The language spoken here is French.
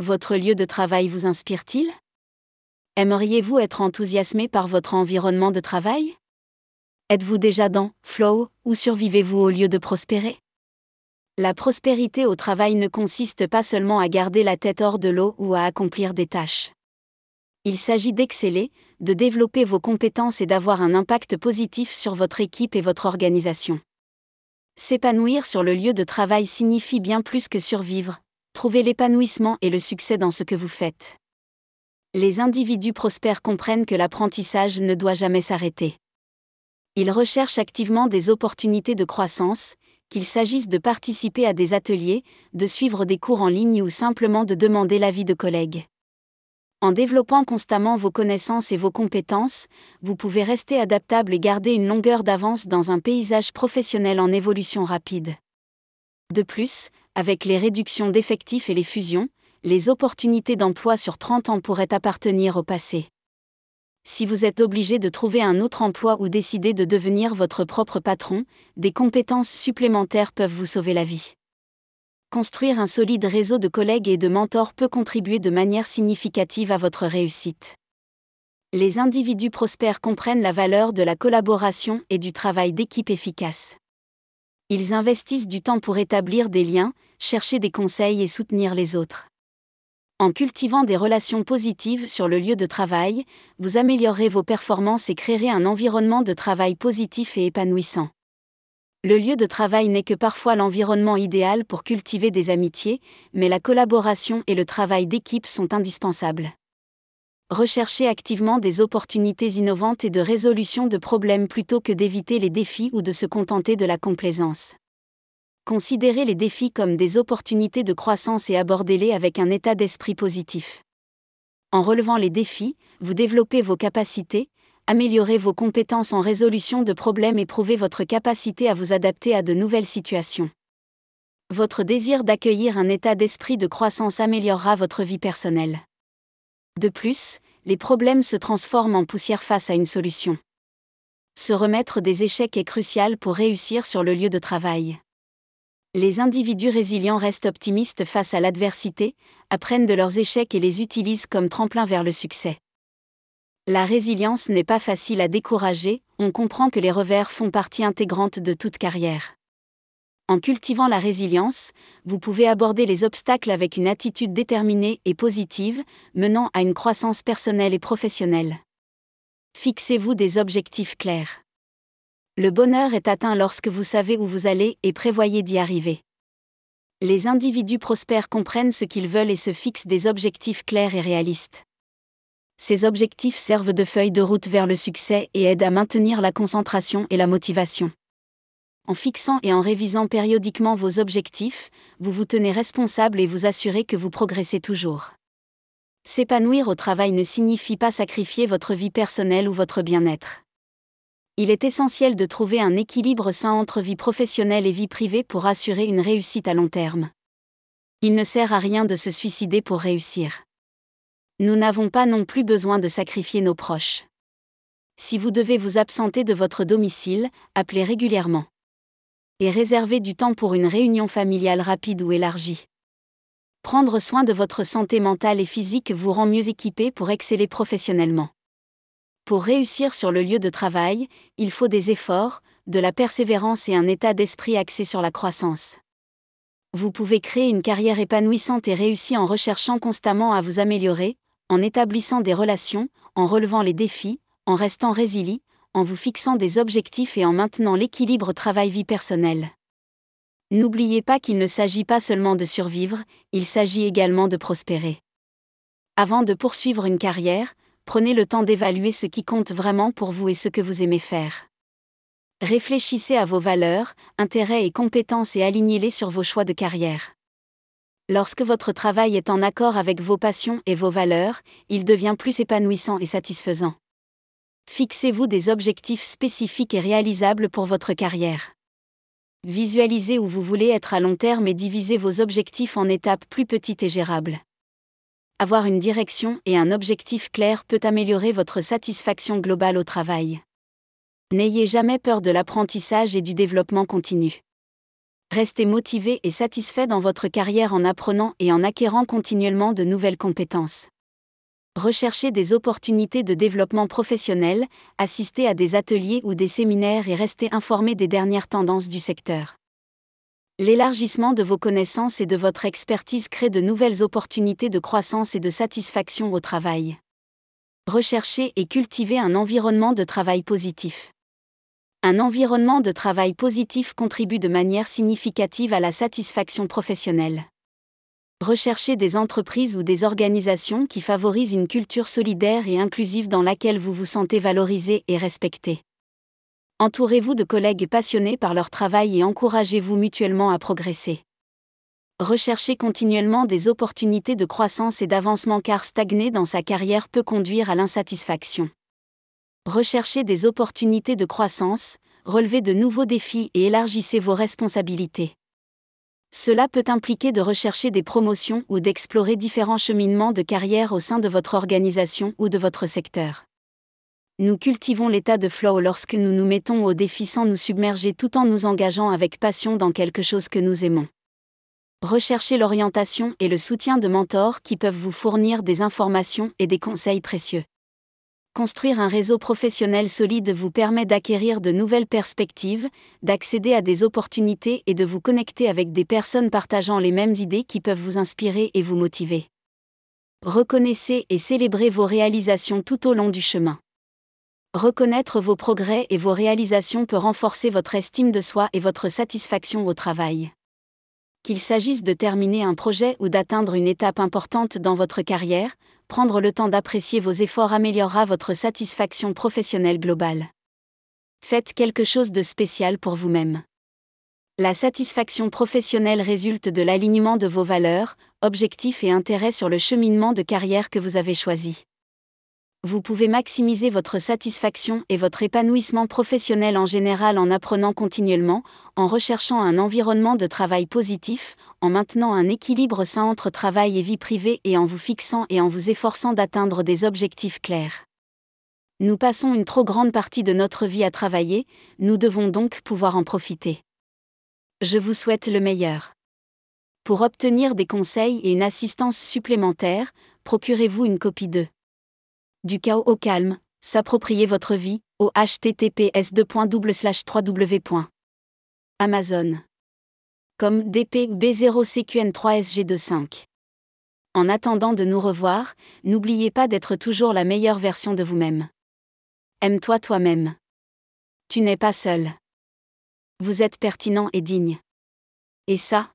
Votre lieu de travail vous inspire-t-il? Aimeriez-vous être enthousiasmé par votre environnement de travail? Êtes-vous déjà dans flow ou survivez-vous au lieu de prospérer? La prospérité au travail ne consiste pas seulement à garder la tête hors de l'eau ou à accomplir des tâches. Il s'agit d'exceller, de développer vos compétences et d'avoir un impact positif sur votre équipe et votre organisation. S'épanouir sur le lieu de travail signifie bien plus que survivre, trouver l'épanouissement et le succès dans ce que vous faites les individus prospères comprennent que l'apprentissage ne doit jamais s'arrêter. Ils recherchent activement des opportunités de croissance, qu'il s'agisse de participer à des ateliers, de suivre des cours en ligne ou simplement de demander l'avis de collègues. En développant constamment vos connaissances et vos compétences, vous pouvez rester adaptable et garder une longueur d'avance dans un paysage professionnel en évolution rapide. De plus, avec les réductions d'effectifs et les fusions, les opportunités d'emploi sur 30 ans pourraient appartenir au passé. Si vous êtes obligé de trouver un autre emploi ou décider de devenir votre propre patron, des compétences supplémentaires peuvent vous sauver la vie. Construire un solide réseau de collègues et de mentors peut contribuer de manière significative à votre réussite. Les individus prospères comprennent la valeur de la collaboration et du travail d'équipe efficace. Ils investissent du temps pour établir des liens, chercher des conseils et soutenir les autres. En cultivant des relations positives sur le lieu de travail, vous améliorerez vos performances et créerez un environnement de travail positif et épanouissant. Le lieu de travail n'est que parfois l'environnement idéal pour cultiver des amitiés, mais la collaboration et le travail d'équipe sont indispensables. Recherchez activement des opportunités innovantes et de résolution de problèmes plutôt que d'éviter les défis ou de se contenter de la complaisance. Considérez les défis comme des opportunités de croissance et abordez-les avec un état d'esprit positif. En relevant les défis, vous développez vos capacités, améliorez vos compétences en résolution de problèmes et prouvez votre capacité à vous adapter à de nouvelles situations. Votre désir d'accueillir un état d'esprit de croissance améliorera votre vie personnelle. De plus, les problèmes se transforment en poussière face à une solution. Se remettre des échecs est crucial pour réussir sur le lieu de travail les individus résilients restent optimistes face à l'adversité, apprennent de leurs échecs et les utilisent comme tremplin vers le succès. La résilience n'est pas facile à décourager, on comprend que les revers font partie intégrante de toute carrière. En cultivant la résilience, vous pouvez aborder les obstacles avec une attitude déterminée et positive, menant à une croissance personnelle et professionnelle. Fixez-vous des objectifs clairs. Le bonheur est atteint lorsque vous savez où vous allez et prévoyez d'y arriver. Les individus prospères comprennent ce qu'ils veulent et se fixent des objectifs clairs et réalistes. Ces objectifs servent de feuille de route vers le succès et aident à maintenir la concentration et la motivation. En fixant et en révisant périodiquement vos objectifs, vous vous tenez responsable et vous assurez que vous progressez toujours. S'épanouir au travail ne signifie pas sacrifier votre vie personnelle ou votre bien-être il est essentiel de trouver un équilibre sain entre vie professionnelle et vie privée pour assurer une réussite à long terme. Il ne sert à rien de se suicider pour réussir. Nous n'avons pas non plus besoin de sacrifier nos proches. Si vous devez vous absenter de votre domicile, appelez régulièrement. Et réservez du temps pour une réunion familiale rapide ou élargie. Prendre soin de votre santé mentale et physique vous rend mieux équipé pour exceller professionnellement. Pour réussir sur le lieu de travail, il faut des efforts, de la persévérance et un état d'esprit axé sur la croissance. Vous pouvez créer une carrière épanouissante et réussie en recherchant constamment à vous améliorer, en établissant des relations, en relevant les défis, en restant résilient, en vous fixant des objectifs et en maintenant l'équilibre travail-vie personnelle. N'oubliez pas qu'il ne s'agit pas seulement de survivre, il s'agit également de prospérer. Avant de poursuivre une carrière, prenez le temps d'évaluer ce qui compte vraiment pour vous et ce que vous aimez faire. Réfléchissez à vos valeurs, intérêts et compétences et alignez-les sur vos choix de carrière. Lorsque votre travail est en accord avec vos passions et vos valeurs, il devient plus épanouissant et satisfaisant. Fixez-vous des objectifs spécifiques et réalisables pour votre carrière. Visualisez où vous voulez être à long terme et divisez vos objectifs en étapes plus petites et gérables avoir une direction et un objectif clair peut améliorer votre satisfaction globale au travail. N'ayez jamais peur de l'apprentissage et du développement continu. Restez motivé et satisfait dans votre carrière en apprenant et en acquérant continuellement de nouvelles compétences. Recherchez des opportunités de développement professionnel, assistez à des ateliers ou des séminaires et restez informé des dernières tendances du secteur. L'élargissement de vos connaissances et de votre expertise crée de nouvelles opportunités de croissance et de satisfaction au travail. Recherchez et cultivez un environnement de travail positif. Un environnement de travail positif contribue de manière significative à la satisfaction professionnelle. Recherchez des entreprises ou des organisations qui favorisent une culture solidaire et inclusive dans laquelle vous vous sentez valorisé et respecté. Entourez-vous de collègues passionnés par leur travail et encouragez-vous mutuellement à progresser. Recherchez continuellement des opportunités de croissance et d'avancement car stagner dans sa carrière peut conduire à l'insatisfaction recherchez des opportunités de croissance, relevez de nouveaux défis et élargissez vos responsabilités. Cela peut impliquer de rechercher des promotions ou d'explorer différents cheminements de carrière au sein de votre organisation ou de votre secteur. Nous cultivons l'état de flow lorsque nous nous mettons au défi sans nous submerger tout en nous engageant avec passion dans quelque chose que nous aimons. Recherchez l'orientation et le soutien de mentors qui peuvent vous fournir des informations et des conseils précieux construire un réseau professionnel solide vous permet d'acquérir de nouvelles perspectives, d'accéder à des opportunités et de vous connecter avec des personnes partageant les mêmes idées qui peuvent vous inspirer et vous motiver. Reconnaissez et célébrez vos réalisations tout au long du chemin. Reconnaître vos progrès et vos réalisations peut renforcer votre estime de soi et votre satisfaction au travail. Qu'il s'agisse de terminer un projet ou d'atteindre une étape importante dans votre carrière, prendre le temps d'apprécier vos efforts améliorera votre satisfaction professionnelle globale. Faites quelque chose de spécial pour vous-même. La satisfaction professionnelle résulte de l'alignement de vos valeurs, objectifs et intérêts sur le cheminement de carrière que vous avez choisi vous pouvez maximiser votre satisfaction et votre épanouissement professionnel en général en apprenant continuellement, en recherchant un environnement de travail positif, en maintenant un équilibre sain entre travail et vie privée et en vous fixant et en vous efforçant d'atteindre des objectifs clairs. Nous passons une trop grande partie de notre vie à travailler, nous devons donc pouvoir en profiter. Je vous souhaite le meilleur. Pour obtenir des conseils et une assistance supplémentaire, procurez-vous une copie d'eux. Du chaos au calme, s'approprier votre vie, au https 3w Amazon. Comme DPB0CQN3SG25. En attendant de nous revoir, n'oubliez pas d'être toujours la meilleure version de vous-même. Aime-toi toi-même. Tu n'es pas seul. Vous êtes pertinent et digne. Et ça,